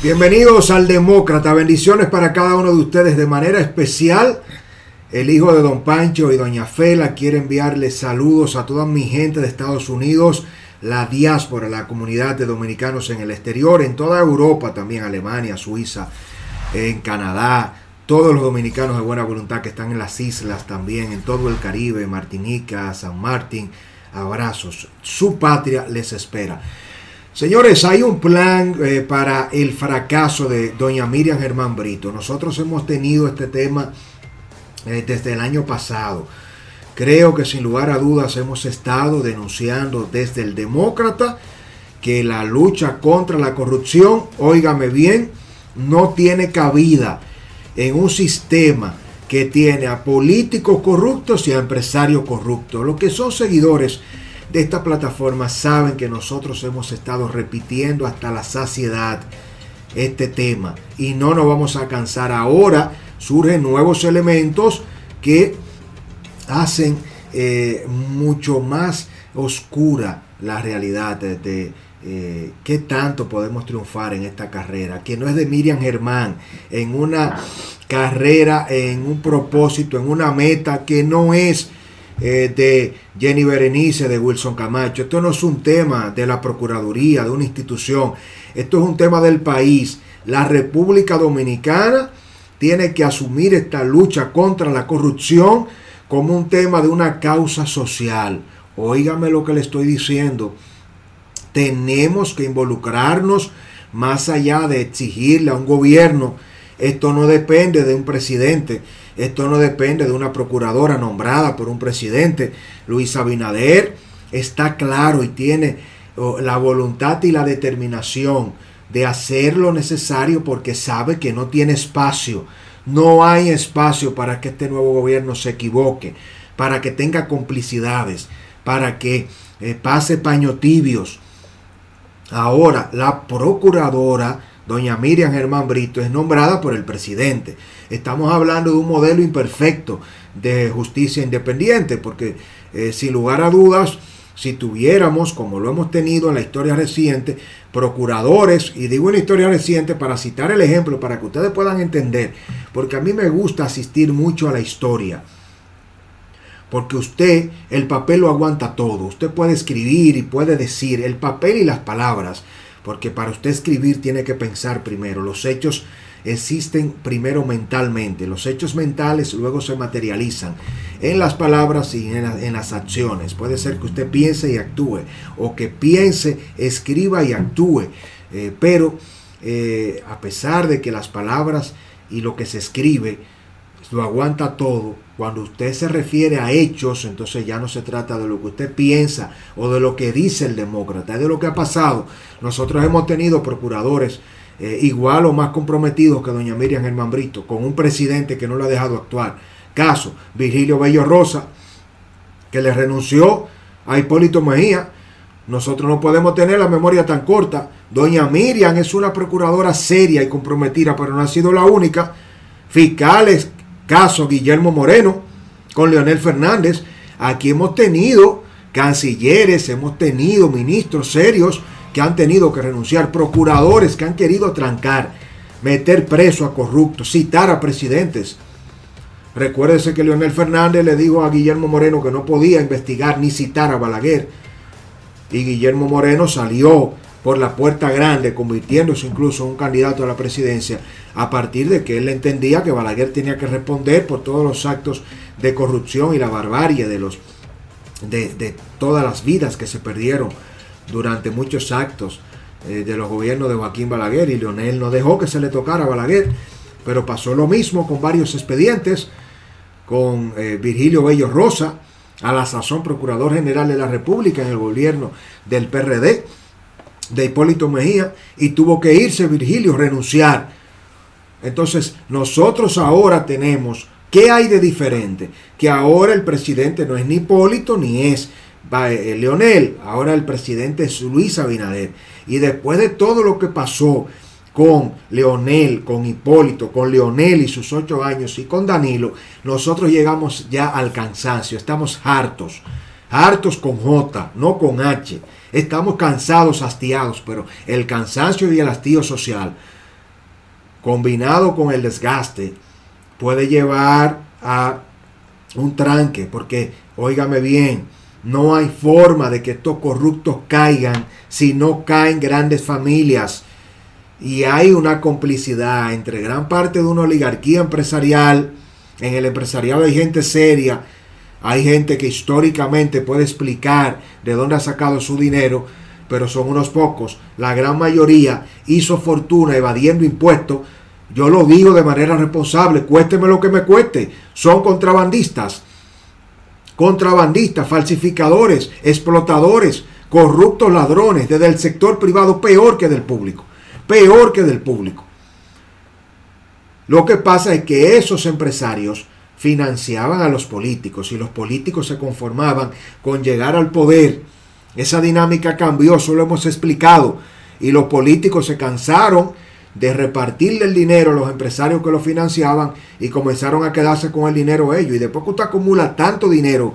Bienvenidos al Demócrata. Bendiciones para cada uno de ustedes de manera especial. El hijo de don Pancho y doña Fela quiere enviarles saludos a toda mi gente de Estados Unidos, la diáspora, la comunidad de dominicanos en el exterior, en toda Europa también, Alemania, Suiza, en Canadá, todos los dominicanos de buena voluntad que están en las islas también, en todo el Caribe, Martinica, San Martín. Abrazos. Su patria les espera. Señores, hay un plan eh, para el fracaso de doña Miriam Germán Brito. Nosotros hemos tenido este tema eh, desde el año pasado. Creo que sin lugar a dudas hemos estado denunciando desde el demócrata que la lucha contra la corrupción, óigame bien, no tiene cabida en un sistema que tiene a políticos corruptos y a empresarios corruptos. Los que son seguidores de esta plataforma saben que nosotros hemos estado repitiendo hasta la saciedad este tema y no nos vamos a cansar. Ahora surgen nuevos elementos que hacen eh, mucho más oscura la realidad de, eh, qué tanto podemos triunfar en esta carrera, que no es de Miriam Germán, en una carrera, en un propósito, en una meta que no es eh, de Jenny Berenice, de Wilson Camacho. Esto no es un tema de la Procuraduría, de una institución. Esto es un tema del país. La República Dominicana tiene que asumir esta lucha contra la corrupción como un tema de una causa social. Óigame lo que le estoy diciendo. Tenemos que involucrarnos más allá de exigirle a un gobierno. Esto no depende de un presidente. Esto no depende de una procuradora nombrada por un presidente. Luis Abinader está claro y tiene la voluntad y la determinación de hacer lo necesario porque sabe que no tiene espacio. No hay espacio para que este nuevo gobierno se equivoque, para que tenga complicidades, para que eh, pase paño tibios. Ahora, la procuradora Doña Miriam Germán Brito es nombrada por el presidente. Estamos hablando de un modelo imperfecto de justicia independiente, porque eh, sin lugar a dudas, si tuviéramos, como lo hemos tenido en la historia reciente, procuradores, y digo en la historia reciente para citar el ejemplo, para que ustedes puedan entender, porque a mí me gusta asistir mucho a la historia. Porque usted, el papel lo aguanta todo. Usted puede escribir y puede decir el papel y las palabras porque para usted escribir tiene que pensar primero. Los hechos existen primero mentalmente. Los hechos mentales luego se materializan en las palabras y en, las acciones. Puede ser que usted piense y actúe, o que piense, escriba y actúe. Eh, pero eh, a pesar de que las palabras y lo que se escribe lo aguanta todo, cuando usted se refiere a hechos, entonces ya no se trata de lo que usted piensa o de lo que dice el demócrata, es de lo que ha pasado. Nosotros hemos tenido procuradores eh, igual o más comprometidos que doña Miriam Germán Brito, con un presidente que no lo ha dejado actuar. Caso, Virgilio Bello Rosa, que le renunció a Hipólito Mejía. Nosotros no podemos tener la memoria tan corta. Doña Miriam es una procuradora seria y comprometida, pero no ha sido la única. Fiscales caso Guillermo Moreno con Leonel Fernández. Aquí hemos tenido cancilleres, hemos tenido ministros serios que han tenido que renunciar, procuradores que han querido trancar, meter preso a corruptos, citar a presidentes. Recuérdese que Leonel Fernández le dijo a Guillermo Moreno que no podía investigar ni citar a Balaguer. Y Guillermo Moreno salió por la puerta grande, convirtiéndose incluso en un candidato a la presidencia, a partir de que él entendía que Balaguer tenía que responder por todos los actos de corrupción y la barbarie de los de, todas las vidas que se perdieron durante muchos actos eh, de los gobiernos de Joaquín Balaguer y Leonel no dejó que se le tocara a Balaguer, pero pasó lo mismo con varios expedientes, con eh, Virgilio Bello Rosa, a la sazón Procurador General de la República en el gobierno del PRD, de Hipólito Mejía y tuvo que irse Virgilio, renunciar. Entonces, nosotros ahora tenemos, ¿qué hay de diferente? Que ahora el presidente no es ni Hipólito ni es eh, Leonel, ahora el presidente es Luis Abinader. Y después de todo lo que pasó con Leonel, con Hipólito, con Leonel y sus ocho años y con Danilo, nosotros llegamos ya al cansancio, estamos hartos, hartos con J, no con H. Estamos cansados, hastiados, pero el cansancio y el hastío social combinado con el desgaste, puede llevar a un tranque, porque, óigame bien, no hay forma de que estos corruptos caigan si no caen grandes familias. Y hay una complicidad entre gran parte de una oligarquía empresarial. En el empresariado hay gente seria, hay gente que históricamente puede explicar de dónde ha sacado su dinero, pero son unos pocos. La gran mayoría hizo fortuna evadiendo impuestos. Yo lo digo de manera responsable, cuésteme lo que me cueste. Son contrabandistas contrabandistas, falsificadores, explotadores, corruptos ladrones, desde el sector privado peor que del público, peor que del público. Lo que pasa es que esos empresarios financiaban a los políticos y los políticos se conformaban con llegar al poder. Esa dinámica cambió, eso lo hemos explicado, y los políticos se cansaron de repartirle el dinero a los empresarios que lo financiaban y comenzaron a quedarse con el dinero ellos. Y después que usted acumula tanto dinero,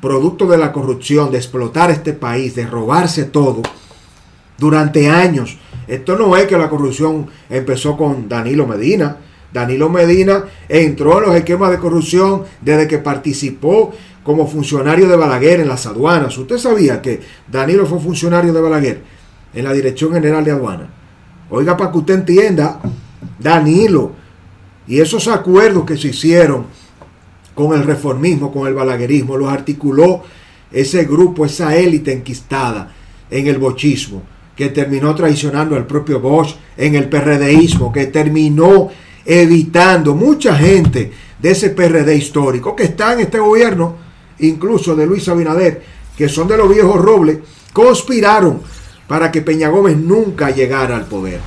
producto de la corrupción, de explotar este país, de robarse todo, durante años. Esto no es que la corrupción empezó con Danilo Medina. Danilo Medina entró en los esquemas de corrupción desde que participó como funcionario de Balaguer en las aduanas. ¿Usted sabía que Danilo fue funcionario de Balaguer en la Dirección General de Aduanas? Oiga, para que usted entienda, Danilo y esos acuerdos que se hicieron con el reformismo, con el balaguerismo, los articuló ese grupo, esa élite enquistada en el bochismo, que terminó traicionando al propio Bosch, en el PRDismo, que terminó evitando mucha gente de ese PRD histórico que está en este gobierno, incluso de Luis Abinader, que son de los viejos robles, conspiraron para que Peña Gómez nunca llegara al poder.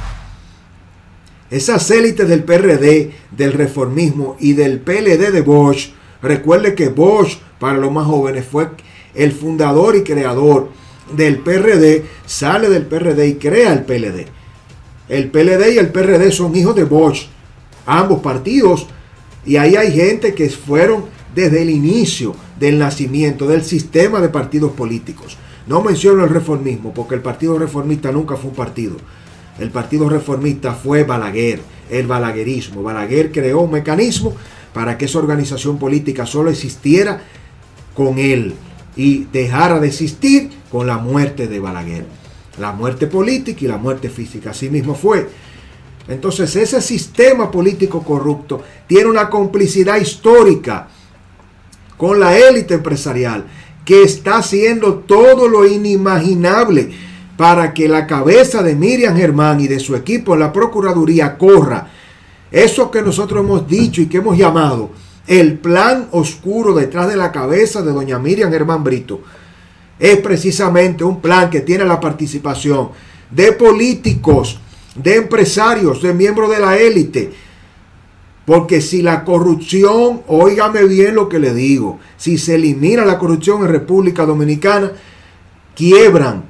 Esas élites del PRD, del reformismo y del PLD de Bosch, recuerde que Bosch, para los más jóvenes, fue el fundador y creador del PRD, sale del PRD y crea el PLD. El PLD y el PRD son hijos de Bosch, ambos partidos, y ahí hay gente que fueron desde el inicio del nacimiento del sistema de partidos políticos. No menciono el reformismo, porque el Partido Reformista nunca fue un partido. El Partido Reformista fue Balaguer, el balaguerismo. Balaguer creó un mecanismo para que esa organización política solo existiera con él y dejara de existir con la muerte de Balaguer. La muerte política y la muerte física. Así mismo fue. Entonces ese sistema político corrupto tiene una complicidad histórica con la élite empresarial que está haciendo todo lo inimaginable para que la cabeza de Miriam Germán y de su equipo en la Procuraduría corra. Eso que nosotros hemos dicho y que hemos llamado el plan oscuro detrás de la cabeza de doña Miriam Germán Brito es precisamente un plan que tiene la participación de políticos, de empresarios, de miembros de la élite, porque si la corrupción, óigame bien lo que le digo, si se elimina la corrupción en República Dominicana, quiebran,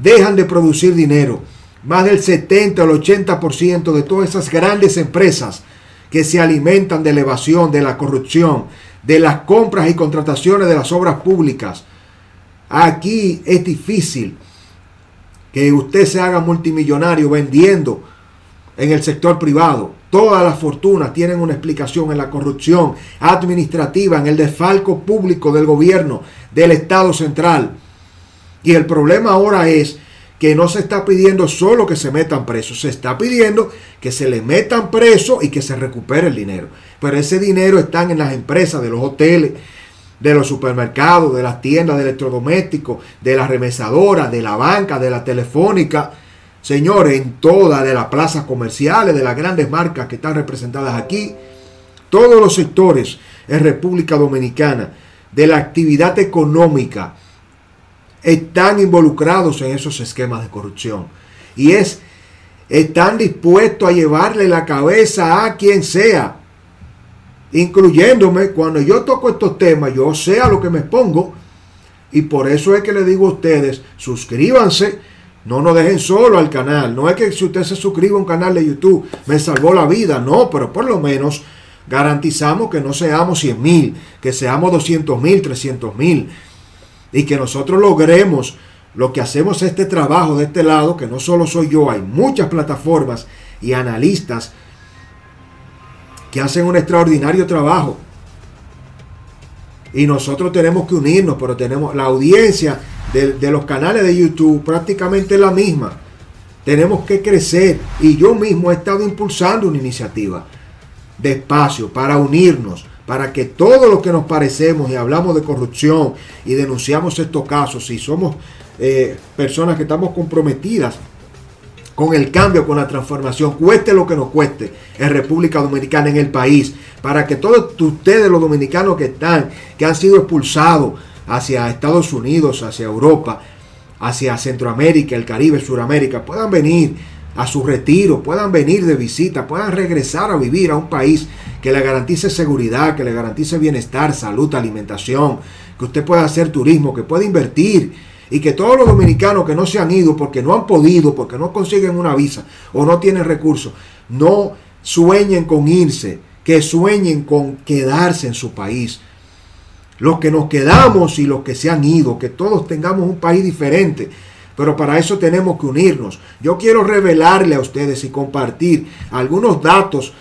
dejan de producir dinero. Más del 70 al 80% de todas esas grandes empresas que se alimentan de la evasión, de la corrupción, de las compras y contrataciones de las obras públicas. Aquí es difícil que usted se haga multimillonario vendiendo en el sector privado. Todas las fortunas tienen una explicación en la corrupción administrativa, en el desfalco público del gobierno, del Estado central. Y el problema ahora es que no se está pidiendo solo que se metan presos, se está pidiendo que se le metan presos y que se recupere el dinero. Pero ese dinero está en las empresas de los hoteles, de los supermercados, de las tiendas de electrodomésticos, de las remesadoras, de la banca, de la telefónica Señores, en todas las plazas comerciales, de las grandes marcas que están representadas aquí, todos los sectores en República Dominicana de la actividad económica están involucrados en esos esquemas de corrupción. Y es, están dispuestos a llevarle la cabeza a quien sea, incluyéndome cuando yo toco estos temas, yo sé a lo que me expongo. Y por eso es que le digo a ustedes, suscríbanse no nos dejen solo al canal. No es que si usted se suscribe a un canal de YouTube me salvó la vida. No, pero por lo menos garantizamos que no seamos 100 mil, que seamos 200 mil, 300 mil. Y que nosotros logremos lo que hacemos este trabajo de este lado, que no solo soy yo, hay muchas plataformas y analistas que hacen un extraordinario trabajo. Y nosotros tenemos que unirnos, pero tenemos la audiencia de, los canales de YouTube prácticamente la misma. Tenemos que crecer y yo mismo he estado impulsando una iniciativa de espacio para unirnos, para que todos los que nos parecemos y hablamos de corrupción y denunciamos estos casos y somos eh, personas que estamos comprometidas con el cambio, con la transformación, cueste lo que nos cueste en República Dominicana, en el país, para que todos ustedes, los dominicanos que están, que han sido expulsados hacia Estados Unidos, hacia Europa, hacia Centroamérica, el Caribe, Suramérica, puedan venir a su retiro, puedan venir de visita, puedan regresar a vivir a un país que le garantice seguridad, que le garantice bienestar, salud, alimentación, que usted pueda hacer turismo, que pueda invertir y que todos los dominicanos que no se han ido porque no han podido, porque no consiguen una visa o no tienen recursos, no sueñen con irse, que sueñen con quedarse en su país. Los que nos quedamos y los que se han ido, que todos tengamos un país diferente. Pero para eso tenemos que unirnos. Yo quiero revelarle a ustedes y compartir algunos datos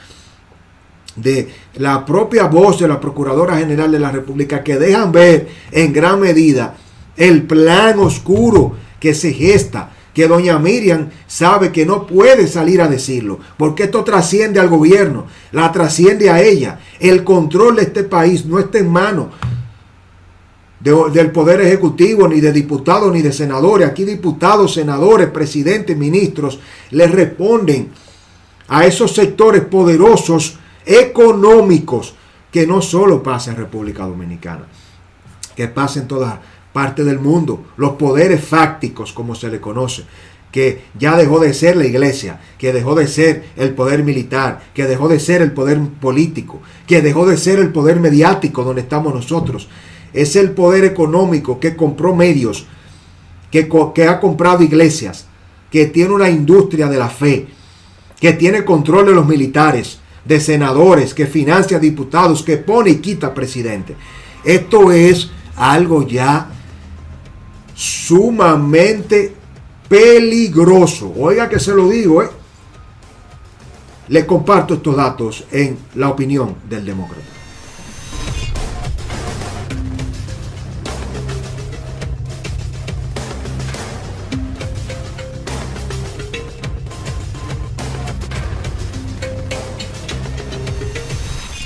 de la propia voz de la Procuradora General de la República que dejan ver en gran medida el plan oscuro que se gesta, que doña Miriam sabe que no puede salir a decirlo, porque esto trasciende al gobierno, la trasciende a ella. El control de este país no está en manos del Poder Ejecutivo, ni de diputados, ni de senadores. Aquí diputados, senadores, presidentes, ministros le responden a esos sectores poderosos económicos que no solo pasa en República Dominicana, que pasa en toda parte del mundo, los poderes fácticos como se le conoce, que ya dejó de ser la iglesia, que dejó de ser el poder militar, que dejó de ser el poder político, que dejó de ser el poder mediático donde estamos nosotros. Es el poder económico que compró medios, que, que ha comprado iglesias, que tiene una industria de la fe, que tiene control de los militares, de senadores, que financia diputados, que pone y quita presidente. Esto es algo ya sumamente peligroso. Oiga que se lo digo, ¿eh? Le comparto estos datos en la opinión del demócrata.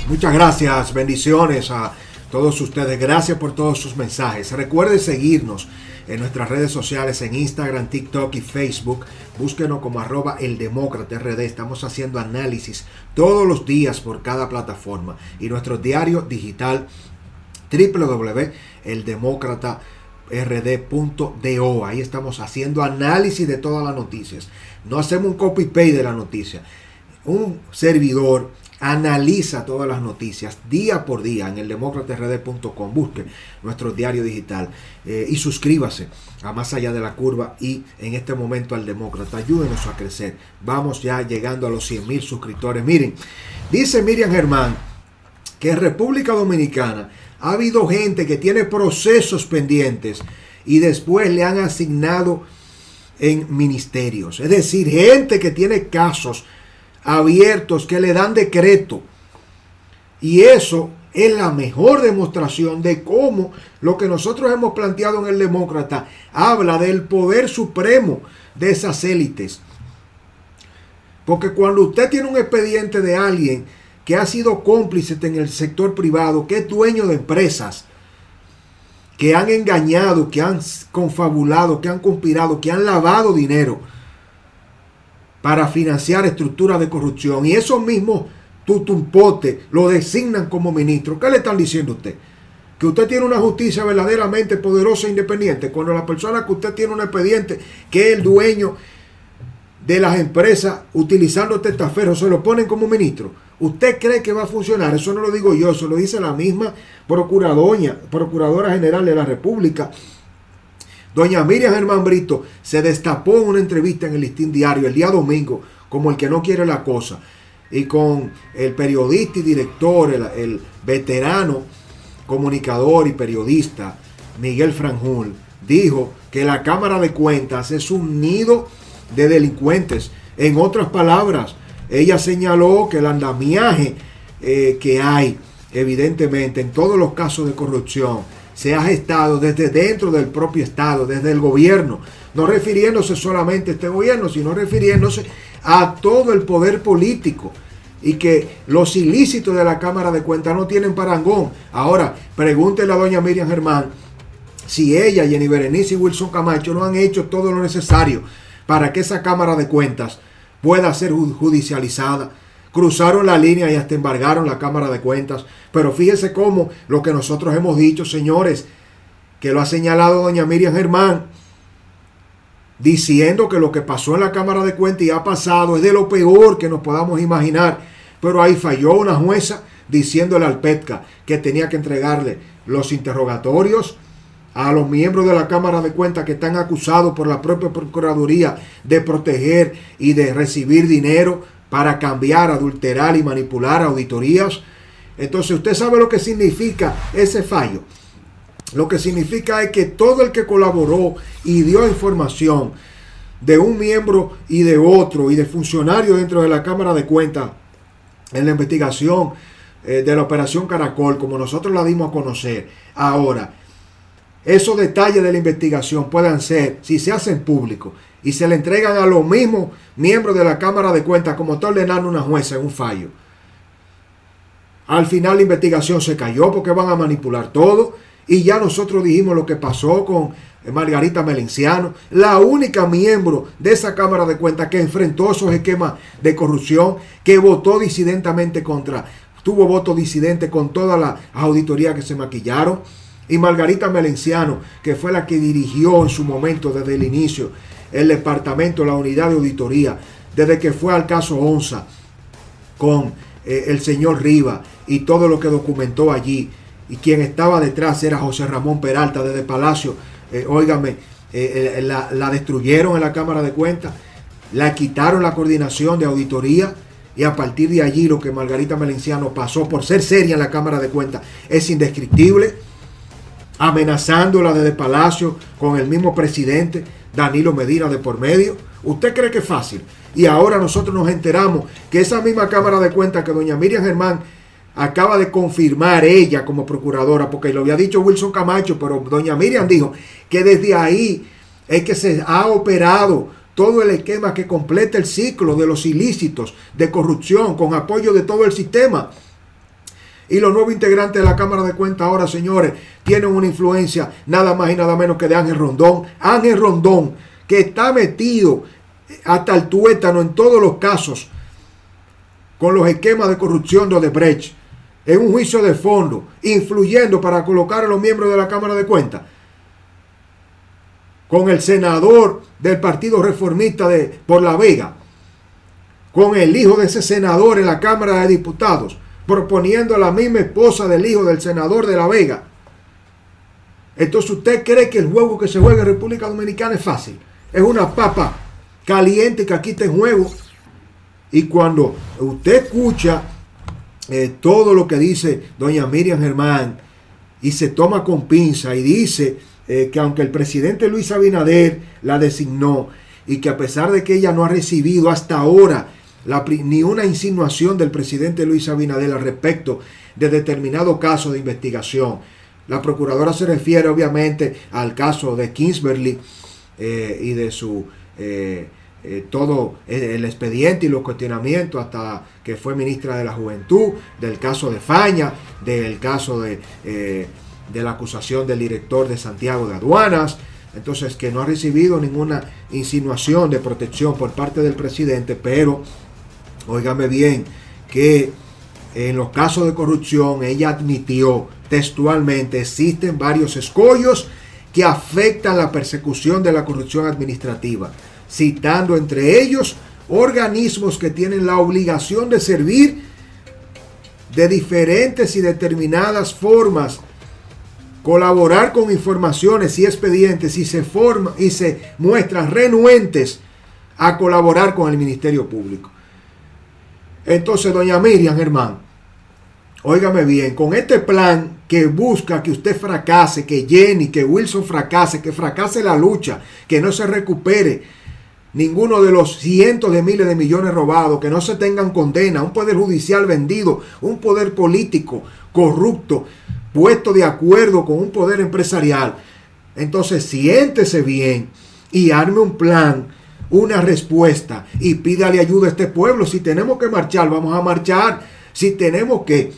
Muchas gracias, bendiciones a todos ustedes. Gracias por todos sus mensajes. Recuerde seguirnos en nuestras redes sociales, en Instagram, TikTok y Facebook. Búsquenos como arroba el demócrata. Estamos haciendo análisis todos los días por cada plataforma. Y nuestro diario digital www.eldemócrata.rd.do. Ahí estamos haciendo análisis de todas las noticias. No hacemos un copy-paste de la noticia. Un servidor analiza todas las noticias día por día en el demócratasrd.com. Busque nuestro diario digital eh, y suscríbase a Más Allá de la Curva y en este momento al Demócrata. Ayúdenos a crecer. Vamos ya llegando a los 100 mil suscriptores. Miren, dice Miriam Germán que en República Dominicana ha habido gente que tiene procesos pendientes y después le han asignado en ministerios. Es decir, gente que tiene casos abiertos que le dan decreto. Y eso es la mejor demostración de cómo lo que nosotros hemos planteado en el demócrata habla del poder supremo de esas élites. Porque cuando usted tiene un expediente de alguien que ha sido cómplice en el sector privado, que es dueño de empresas, que han engañado, que han confabulado, que han conspirado, que han lavado dinero, para financiar estructuras de corrupción. Y esos mismos tutumpotes lo designan como ministro. ¿Qué le están diciendo a usted? Que usted tiene una justicia verdaderamente poderosa e independiente. Cuando la persona que usted tiene un expediente, que es el dueño de las empresas, utilizando testaferros, se lo ponen como ministro. ¿Usted cree que va a funcionar? Eso no lo digo yo, eso lo dice la misma procuradora general de la República Doña Miriam Germán Brito se destapó en una entrevista en el Listín Diario el día domingo como el que no quiere la cosa. Y con el periodista y director, el, veterano comunicador y periodista Miguel Franjul, dijo que la Cámara de Cuentas es un nido de delincuentes. En otras palabras, ella señaló que el andamiaje eh, que hay, evidentemente, en todos los casos de corrupción, se ha gestado desde dentro del propio Estado, desde el gobierno, no refiriéndose solamente a este gobierno, sino refiriéndose a todo el poder político y que los ilícitos de la Cámara de Cuentas no tienen parangón. Ahora, pregúntele a doña Miriam Germán si ella, Jenny Berenice y Wilson Camacho no han hecho todo lo necesario para que esa Cámara de Cuentas pueda ser judicializada cruzaron la línea y hasta embargaron la Cámara de Cuentas. Pero fíjese cómo lo que nosotros hemos dicho, señores, que lo ha señalado doña Miriam Germán, diciendo que lo que pasó en la Cámara de Cuentas y ha pasado es de lo peor que nos podamos imaginar. Pero ahí falló una jueza diciéndole al PETCA que tenía que entregarle los interrogatorios a los miembros de la Cámara de Cuentas que están acusados por la propia Procuraduría de proteger y de recibir dinero para cambiar, adulterar y manipular auditorías. Entonces usted sabe lo que significa ese fallo. Lo que significa es que todo el que colaboró y dio información de un miembro y de otro y de funcionario dentro de la Cámara de Cuentas en la investigación eh, de la operación Caracol, como nosotros la dimos a conocer. Ahora, esos detalles de la investigación puedan ser, si se hacen públicos y se le entregan a los mismos miembros de la Cámara de Cuentas, como está ordenando una jueza en un fallo. Al final la investigación se cayó porque van a manipular todo. Y ya nosotros dijimos lo que pasó con Margarita Melenciano, la única miembro de esa Cámara de Cuentas que enfrentó esos esquemas de corrupción, que votó disidentemente contra, tuvo voto disidente con todas las auditorías que se maquillaron y Margarita Melenciano, que fue la que dirigió en su momento desde el inicio el departamento, la unidad de auditoría, desde que fue al caso ONSA con eh, el señor Riva y todo lo que documentó allí. Y quien estaba detrás era José Ramón Peralta desde Palacio. Eh, óigame, eh, la, la destruyeron en la Cámara de Cuentas, la quitaron la coordinación de auditoría y a partir de allí lo que Margarita Melenciano pasó por ser seria en la Cámara de Cuentas es indescriptible amenazándola desde Palacio con el mismo presidente Danilo Medina de por medio. ¿Usted cree que es fácil? Y ahora nosotros nos enteramos que esa misma Cámara de Cuentas que doña Miriam Germán acaba de confirmar ella como procuradora, porque lo había dicho Wilson Camacho, pero doña Miriam dijo que desde ahí es que se ha operado todo el esquema que completa el ciclo de los ilícitos de corrupción con apoyo de todo el sistema. Y los nuevos integrantes de la Cámara de Cuentas ahora, señores, tienen una influencia nada más y nada menos que de Ángel Rondón. Ángel Rondón, que está metido hasta el tuétano en todos los casos con los esquemas de corrupción de Odebrecht, en un juicio de fondo, influyendo para colocar a los miembros de la Cámara de Cuentas, con el senador del Partido Reformista de por La Vega, con el hijo de ese senador en la Cámara de Diputados, proponiendo a la misma esposa del hijo del senador de La Vega. Entonces usted cree que el juego que se juega en República Dominicana es fácil. Es una papa caliente que aquí está en juego. Y cuando usted escucha eh, todo lo que dice doña Miriam Germán y se toma con pinza y dice eh, que aunque el presidente Luis Abinader la designó y que a pesar de que ella no ha recibido hasta ahora ni una insinuación del presidente Luis Abinader al respecto de determinado caso de investigación. La procuradora se refiere obviamente al caso de Kingsbury eh, y de su eh, eh, todo el expediente y los cuestionamientos hasta que fue ministra de la Juventud, del caso de Faña, del caso de, de la acusación del director de Santiago de Aduanas. Entonces, que no ha recibido ninguna insinuación de protección por parte del presidente, pero óigame bien, que en los casos de corrupción ella admitió textualmente existen varios escollos que afectan la persecución de la corrupción administrativa, citando entre ellos organismos que tienen la obligación de servir de diferentes y determinadas formas, colaborar con informaciones y expedientes y se forma y se muestran renuentes a colaborar con el Ministerio Público. Entonces, doña Miriam, hermano, óigame bien, con este plan que busca que usted fracase, que Jenny, que Wilson fracase, que fracase la lucha, que no se recupere ninguno de los cientos de miles de millones robados, que no se tengan condena, un poder judicial vendido, un poder político corrupto, puesto de acuerdo con un poder empresarial. Entonces siéntese bien y arme un plan, una respuesta y pídale ayuda a este pueblo. Si tenemos que marchar, vamos a marchar. Si tenemos que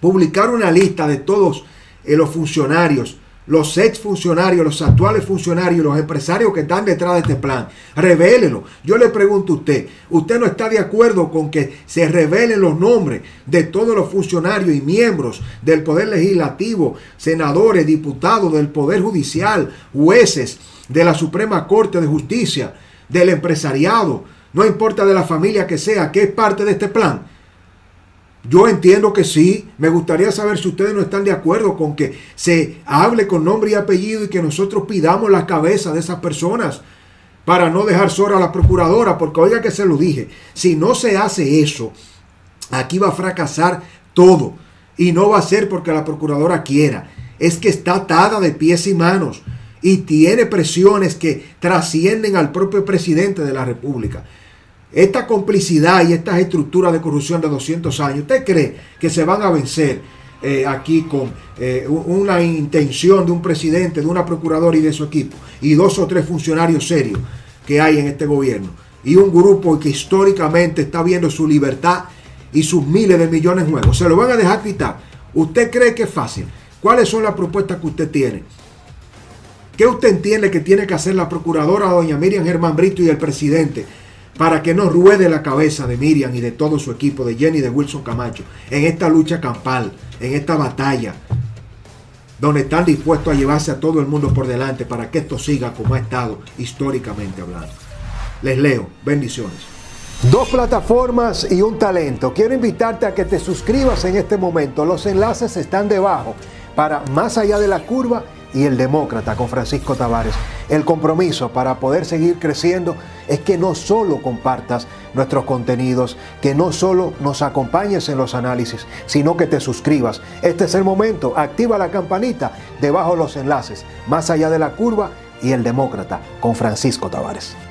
publicar una lista de todos eh, los funcionarios los ex funcionarios, los actuales funcionarios, los empresarios que están detrás de este plan. Revélelo. Yo le pregunto a usted, ¿usted no está de acuerdo con que se revelen los nombres de todos los funcionarios y miembros del Poder Legislativo, senadores, diputados del Poder Judicial, jueces de la Suprema Corte de Justicia, del empresariado, no importa de la familia que sea, que es parte de este plan? Yo entiendo que sí. Me gustaría saber si ustedes no están de acuerdo con que se hable con nombre y apellido y que nosotros pidamos la cabeza de esas personas para no dejar sola a la procuradora. Porque oiga que se lo dije, si no se hace eso, aquí va a fracasar todo. Y no va a ser porque la procuradora quiera. Es que está atada de pies y manos y tiene presiones que trascienden al propio presidente de la República esta complicidad y estas estructuras de corrupción de 200 años, ¿usted cree que se van a vencer eh, aquí con eh, una intención de un presidente, de una procuradora y de su equipo, y dos o tres funcionarios serios que hay en este gobierno, y un grupo que históricamente está viendo su libertad y sus miles de millones juego? ¿Se lo van a dejar quitar? ¿Usted cree que es fácil? ¿Cuáles son las propuestas que usted tiene? ¿Qué usted entiende que tiene que hacer la procuradora doña Miriam Germán Brito y el presidente para que no ruede la cabeza de Miriam y de todo su equipo, de Jenny de Wilson Camacho, en esta lucha campal, en esta batalla, donde están dispuestos a llevarse a todo el mundo por delante para que esto siga como ha estado históricamente hablando. Les leo, bendiciones. Dos plataformas y un talento. Quiero invitarte a que te suscribas en este momento. Los enlaces están debajo para más allá de la curva y el demócrata con Francisco Tavares. El compromiso para poder seguir creciendo es que no solo compartas nuestros contenidos, que no solo nos acompañes en los análisis, sino que te suscribas. Este es el momento, activa la campanita debajo de los enlaces, más allá de la curva y el demócrata con Francisco Tavares.